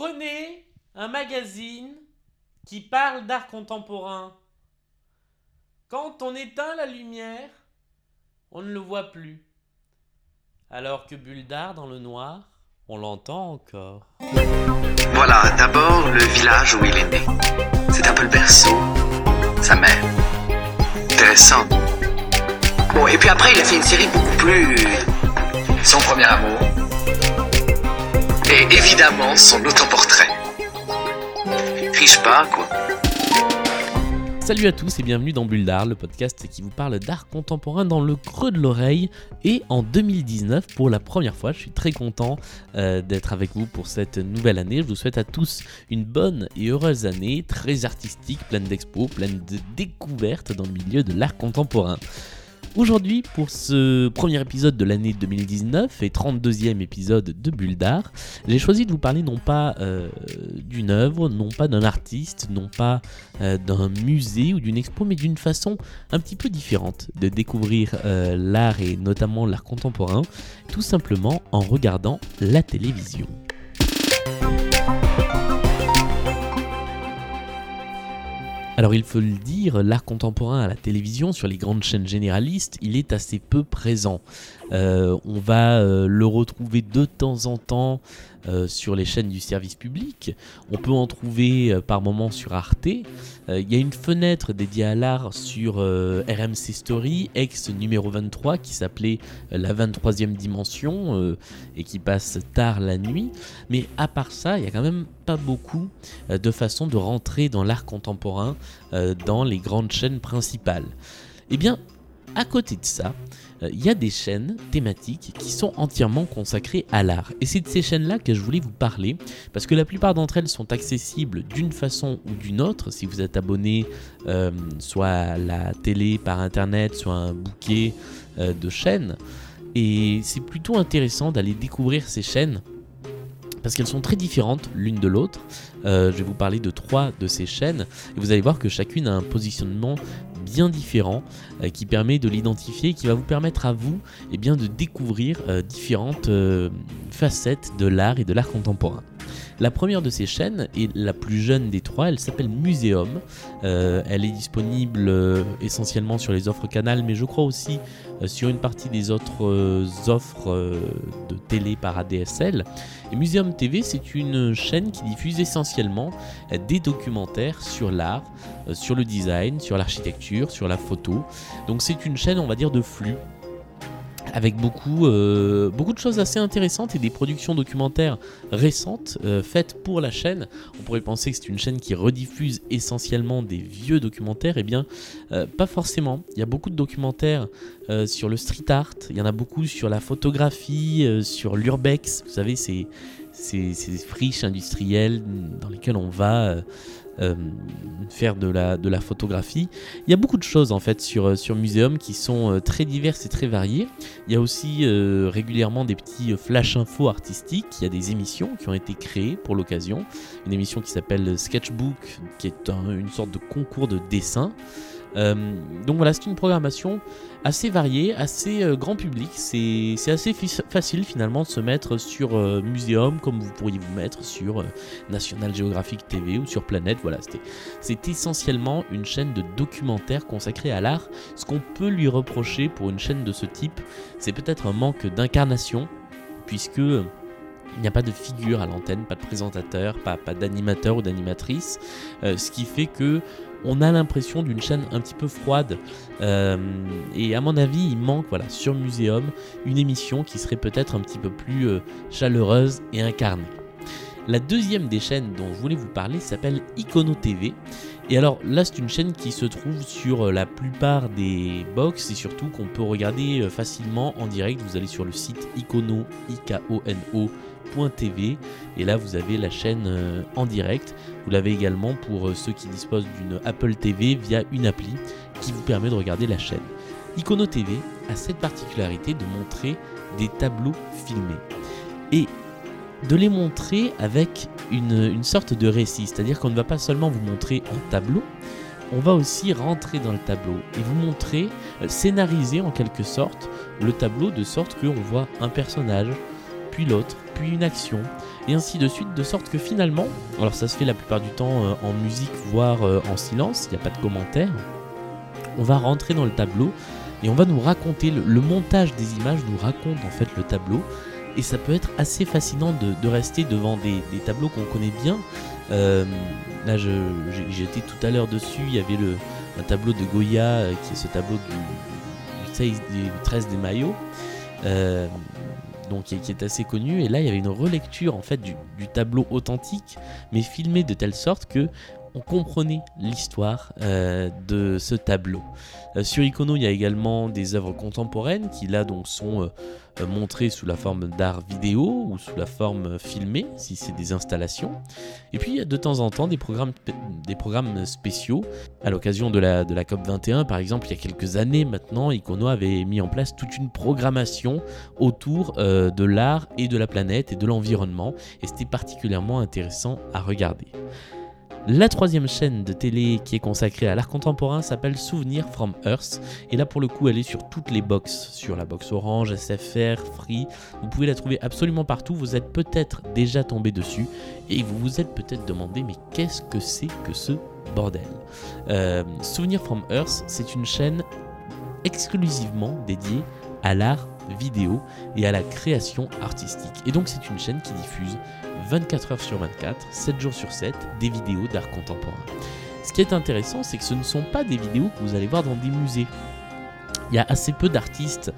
Prenez un magazine qui parle d'art contemporain. Quand on éteint la lumière, on ne le voit plus. Alors que bulle d'art dans le noir, on l'entend encore. Voilà, d'abord le village où il est né. C'est un peu le berceau, sa mère. Intéressant. Bon, et puis après, il a fait une série beaucoup plus. Son premier amour. Et évidemment, son autoportrait. Triche pas, quoi. Salut à tous et bienvenue dans Bulle d'Art, le podcast qui vous parle d'art contemporain dans le creux de l'oreille. Et en 2019, pour la première fois, je suis très content euh, d'être avec vous pour cette nouvelle année. Je vous souhaite à tous une bonne et heureuse année, très artistique, pleine d'expos, pleine de découvertes dans le milieu de l'art contemporain. Aujourd'hui, pour ce premier épisode de l'année 2019 et 32e épisode de Bulle d'Art, j'ai choisi de vous parler non pas euh, d'une œuvre, non pas d'un artiste, non pas euh, d'un musée ou d'une expo, mais d'une façon un petit peu différente de découvrir euh, l'art et notamment l'art contemporain, tout simplement en regardant la télévision. Alors il faut le dire, l'art contemporain à la télévision, sur les grandes chaînes généralistes, il est assez peu présent. Euh, on va euh, le retrouver de temps en temps euh, sur les chaînes du service public. On peut en trouver par moment sur Arte. Il y a une fenêtre dédiée à l'art sur RMC Story, ex numéro 23, qui s'appelait La 23e dimension et qui passe tard la nuit. Mais à part ça, il y a quand même pas beaucoup de façons de rentrer dans l'art contemporain dans les grandes chaînes principales. Eh bien, à côté de ça, il y a des chaînes thématiques qui sont entièrement consacrées à l'art. Et c'est de ces chaînes-là que je voulais vous parler, parce que la plupart d'entre elles sont accessibles d'une façon ou d'une autre, si vous êtes abonné euh, soit à la télé par internet, soit à un bouquet euh, de chaînes. Et c'est plutôt intéressant d'aller découvrir ces chaînes parce qu'elles sont très différentes l'une de l'autre. Euh, je vais vous parler de trois de ces chaînes et vous allez voir que chacune a un positionnement bien différent euh, qui permet de l'identifier et qui va vous permettre à vous eh bien, de découvrir euh, différentes facettes de l'art et de l'art contemporain. La première de ces chaînes est la plus jeune des trois, elle s'appelle Muséum. elle est disponible essentiellement sur les offres Canal, mais je crois aussi sur une partie des autres offres de télé par ADSL. Et Muséum TV, c'est une chaîne qui diffuse essentiellement des documentaires sur l'art, sur le design, sur l'architecture, sur la photo. Donc c'est une chaîne, on va dire, de flux avec beaucoup, euh, beaucoup de choses assez intéressantes et des productions documentaires récentes euh, faites pour la chaîne. On pourrait penser que c'est une chaîne qui rediffuse essentiellement des vieux documentaires. Eh bien, euh, pas forcément. Il y a beaucoup de documentaires sur le street art, il y en a beaucoup sur la photographie, sur l'urbex. Vous savez, c'est ces, friches industrielles dans lesquelles on va euh, faire de la, de la photographie. Il y a beaucoup de choses en fait sur, sur Muséum qui sont euh, très diverses et très variées. Il y a aussi euh, régulièrement des petits flash infos artistiques. Il y a des émissions qui ont été créées pour l'occasion. Une émission qui s'appelle Sketchbook, qui est une sorte de concours de dessin. Euh, donc voilà, c'est une programmation assez variée, assez euh, grand public. C'est assez facile finalement de se mettre sur euh, Muséum comme vous pourriez vous mettre sur National Geographic TV ou sur Planète. Voilà, c'est essentiellement une chaîne de documentaires consacrée à l'art. Ce qu'on peut lui reprocher pour une chaîne de ce type, c'est peut-être un manque d'incarnation, puisque il n'y a pas de figure à l'antenne, pas de présentateur, pas, pas d'animateur ou d'animatrice, ce qui fait que on a l'impression d'une chaîne un petit peu froide. Euh, et à mon avis, il manque voilà, sur Muséum une émission qui serait peut-être un petit peu plus euh, chaleureuse et incarnée. La deuxième des chaînes dont je voulais vous parler s'appelle Icono TV. Et alors là, c'est une chaîne qui se trouve sur euh, la plupart des box et surtout qu'on peut regarder facilement en direct. Vous allez sur le site icono, i k o n -O TV et là vous avez la chaîne euh, en direct. Vous l'avez également pour euh, ceux qui disposent d'une Apple TV via une appli qui vous permet de regarder la chaîne. Icono TV a cette particularité de montrer des tableaux filmés et de les montrer avec une, sorte de récit, c'est-à-dire qu'on ne va pas seulement vous montrer un tableau, on va aussi rentrer dans le tableau et vous montrer, euh, scénariser en quelque sorte le tableau de sorte qu'on voit un personnage, puis l'autre, puis une action, et ainsi de suite, de sorte que finalement, alors ça se fait la plupart du temps euh, en musique, voire euh, en silence, il n'y a pas de commentaires, on va rentrer dans le tableau et on va nous raconter, le, montage des images nous raconte en fait le tableau, et ça peut être assez fascinant de, rester devant des, tableaux qu'on connaît bien. Euh, là, j'étais tout à l'heure dessus, il y avait le, un tableau de Goya, qui est ce tableau du, du 13 des maillots donc qui, est assez connu. Et là, il y avait une relecture en fait du, tableau authentique, mais filmé de telle sorte que on comprenait l'histoire euh, de ce tableau. Euh, sur Icono, il y a également des œuvres contemporaines qui là donc sont euh, montrées sous la forme d'art vidéo ou sous la forme filmée, si c'est des installations. Et puis de temps en temps des programmes, spéciaux. À l'occasion de la, de la COP 21, par exemple, il y a quelques années maintenant, Icono avait mis en place toute une programmation autour de l'art et de la planète et de l'environnement. Et c'était particulièrement intéressant à regarder. La troisième chaîne de télé qui est consacrée à l'art contemporain s'appelle Souvenir from Earth. Et là, pour le coup, elle est sur toutes les box. Sur la box Orange, SFR, Free. Vous pouvez la trouver absolument partout. Vous êtes peut-être déjà tombé dessus. Et vous vous êtes peut-être demandé, mais qu'est-ce que c'est que ce bordel? Euh, Souvenir from Earth, c'est une chaîne exclusivement dédiée à l'art vidéo et à la création artistique. Et donc c'est une chaîne qui diffuse 24 heures sur 24, 7 jours sur 7, des vidéos d'art contemporain. Ce qui est intéressant, c'est que ce ne sont pas des vidéos que vous allez voir dans des musées. Il y a assez peu d'artistes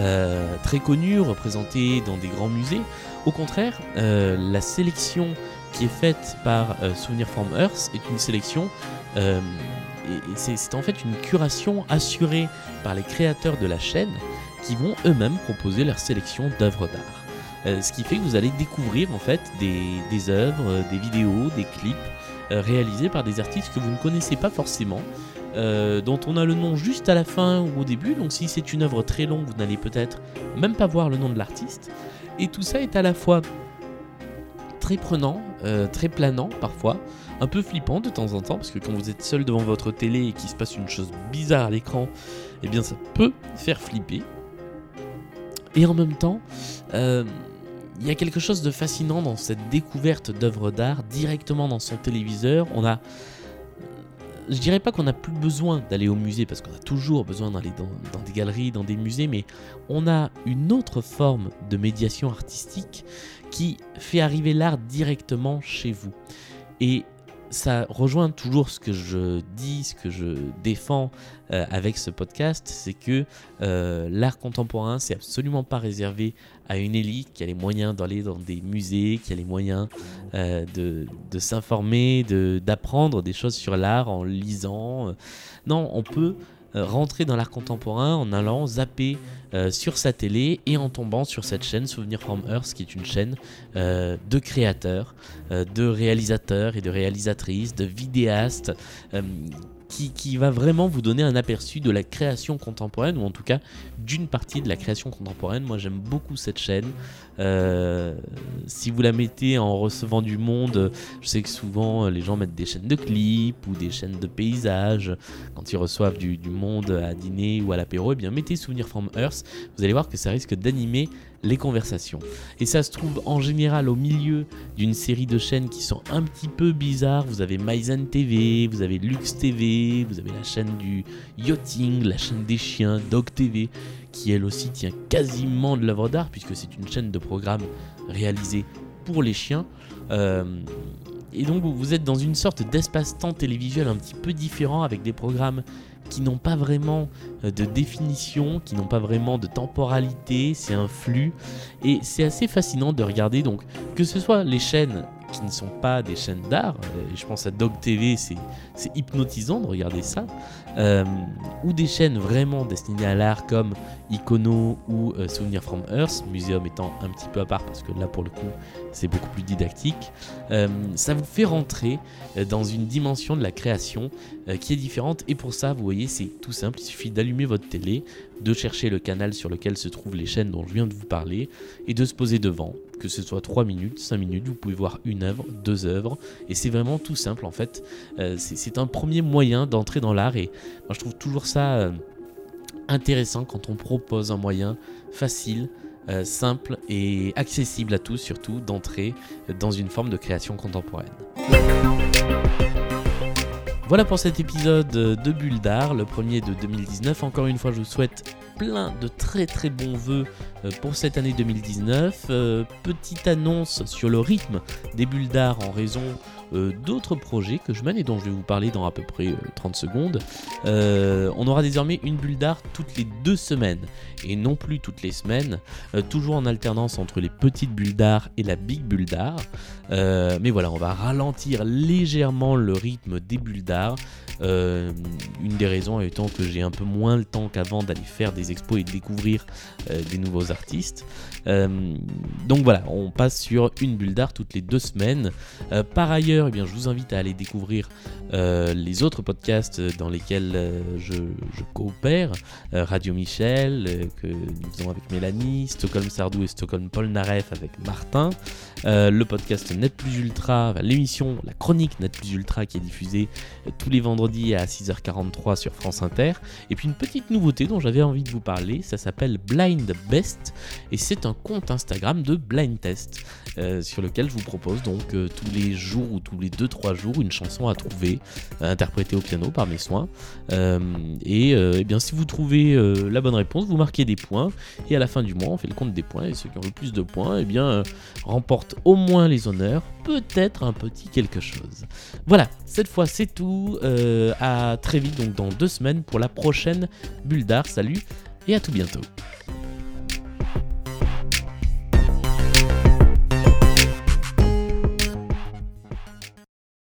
euh, très connus représentés dans des grands musées. Au contraire, euh, la sélection qui est faite par euh, Souvenir from Earth est une sélection c'est en fait une curation assurée par les créateurs de la chaîne qui vont eux-mêmes proposer leur sélection d'œuvres d'art. Euh, ce qui fait que vous allez découvrir en fait des, œuvres, euh, des vidéos, des clips euh, réalisés par des artistes que vous ne connaissez pas forcément, dont on a le nom juste à la fin ou au début. Donc si c'est une œuvre très longue, vous n'allez peut-être même pas voir le nom de l'artiste. Et tout ça est à la fois très prenant, très planant parfois, un peu flippant de temps en temps, parce que quand vous êtes seul devant votre télé et qu'il se passe une chose bizarre à l'écran, eh bien ça peut faire flipper. Et en même temps, il y a quelque chose de fascinant dans cette découverte d'œuvres d'art directement dans son téléviseur. On a. Je dirais pas qu'on n'a plus besoin d'aller au musée parce qu'on a toujours besoin d'aller dans, dans, des galeries, dans des musées, mais on a une autre forme de médiation artistique qui fait arriver l'art directement chez vous. Et ça rejoint toujours ce que je dis, ce que je défends euh, avec ce podcast, c'est que euh, l'art contemporain, c'est absolument pas réservé à une élite qui a les moyens d'aller dans des musées, qui a les moyens euh, de, de s'informer, d'apprendre des choses sur l'art en lisant. Non, on peut rentrer dans l'art contemporain en allant zapper euh, sur sa télé et en tombant sur cette chaîne Souvenir from Earth, qui est une chaîne euh, de créateurs, euh, de réalisateurs et de réalisatrices, de vidéastes qui, va vraiment vous donner un aperçu de la création contemporaine, ou en tout cas d'une partie de la création contemporaine. Moi j'aime beaucoup cette chaîne. Euh, si vous la mettez en recevant du monde, je sais que souvent les gens mettent des chaînes de clips ou des chaînes de paysages quand ils reçoivent du, monde à dîner ou à l'apéro. Eh bien mettez Souvenir from Earth, vous allez voir que ça risque d'animer les conversations. Et ça se trouve en général au milieu d'une série de chaînes qui sont un petit peu bizarres. Vous avez Maizen TV, vous avez Lux TV, vous avez la chaîne du yachting, la chaîne des chiens, Dog TV, qui elle aussi tient quasiment de l'œuvre d'art puisque c'est une chaîne de programme réalisée pour les chiens. Euh, et donc vous êtes dans une sorte d'espace-temps télévisuel un petit peu différent avec des programmes qui n'ont pas vraiment euh, de définition, qui n'ont pas vraiment de temporalité, c'est un flux. Et c'est assez fascinant de regarder donc que ce soit les chaînes qui ne sont pas des chaînes d'art, euh, je pense à Dog TV, c'est hypnotisant de regarder ça, euh, ou des chaînes vraiment destinées à l'art comme Icono ou Souvenir from Earth, Muséum étant un petit peu à part parce que là pour le coup c'est beaucoup plus didactique, ça vous fait rentrer dans une dimension de la création qui est différente. Et pour ça vous voyez c'est tout simple, il suffit d'allumer votre télé, de chercher le canal sur lequel se trouvent les chaînes dont je viens de vous parler, et de se poser devant, que ce soit 3 minutes, 5 minutes, vous pouvez voir une œuvre, deux œuvres, et c'est vraiment tout simple en fait. Euh, c'est un premier moyen d'entrer dans l'art, et moi je trouve toujours ça euh, intéressant quand on propose un moyen facile, euh, simple et accessible à tous, surtout d'entrer dans une forme de création contemporaine. Voilà pour cet épisode de Bulle d'Art, le premier de 2019. Encore une fois, je vous souhaite plein de très très bons voeux euh, pour cette année 2019. Euh, petite annonce sur le rythme des bulles d'art en raison euh, d'autres projets que je mène et dont je vais vous parler dans à peu près 30 secondes. on aura désormais une bulle d'art toutes les deux semaines et non plus toutes les semaines, toujours en alternance entre les petites bulles d'art et la big bulle d'art. mais voilà, on va ralentir légèrement le rythme des bulles d'art. une des raisons étant que j'ai un peu moins le temps qu'avant d'aller faire des expos et découvrir euh, des nouveaux artistes. Euh, donc voilà, on passe sur une bulle d'art toutes les deux semaines. Euh, par ailleurs, eh je vous invite à aller découvrir les autres podcasts dans lesquels je, coopère. Radio Michel, que nous faisons avec Mélanie, Stockholm Sardou et Stockholm Polnareff avec Martin. Le podcast Net Plus Ultra, l'émission, la chronique Net Plus Ultra qui est diffusée tous les vendredis à 6h43 sur France Inter. Et puis une petite nouveauté dont j'avais envie de vous parler, ça s'appelle Blind Best et c'est un compte Instagram de blind test euh, sur lequel je vous propose donc euh, tous les jours ou tous les 2-3 jours une chanson à trouver, euh, interprétée au piano par mes soins. et, eh bien si vous trouvez la bonne réponse, vous marquez des points et à la fin du mois on fait le compte des points et ceux qui ont le plus de points eh bien remportent au moins les honneurs, peut-être un petit quelque chose. Voilà, cette fois c'est tout. à très vite donc dans deux semaines pour la prochaine bulle d'art. Salut et à tout bientôt.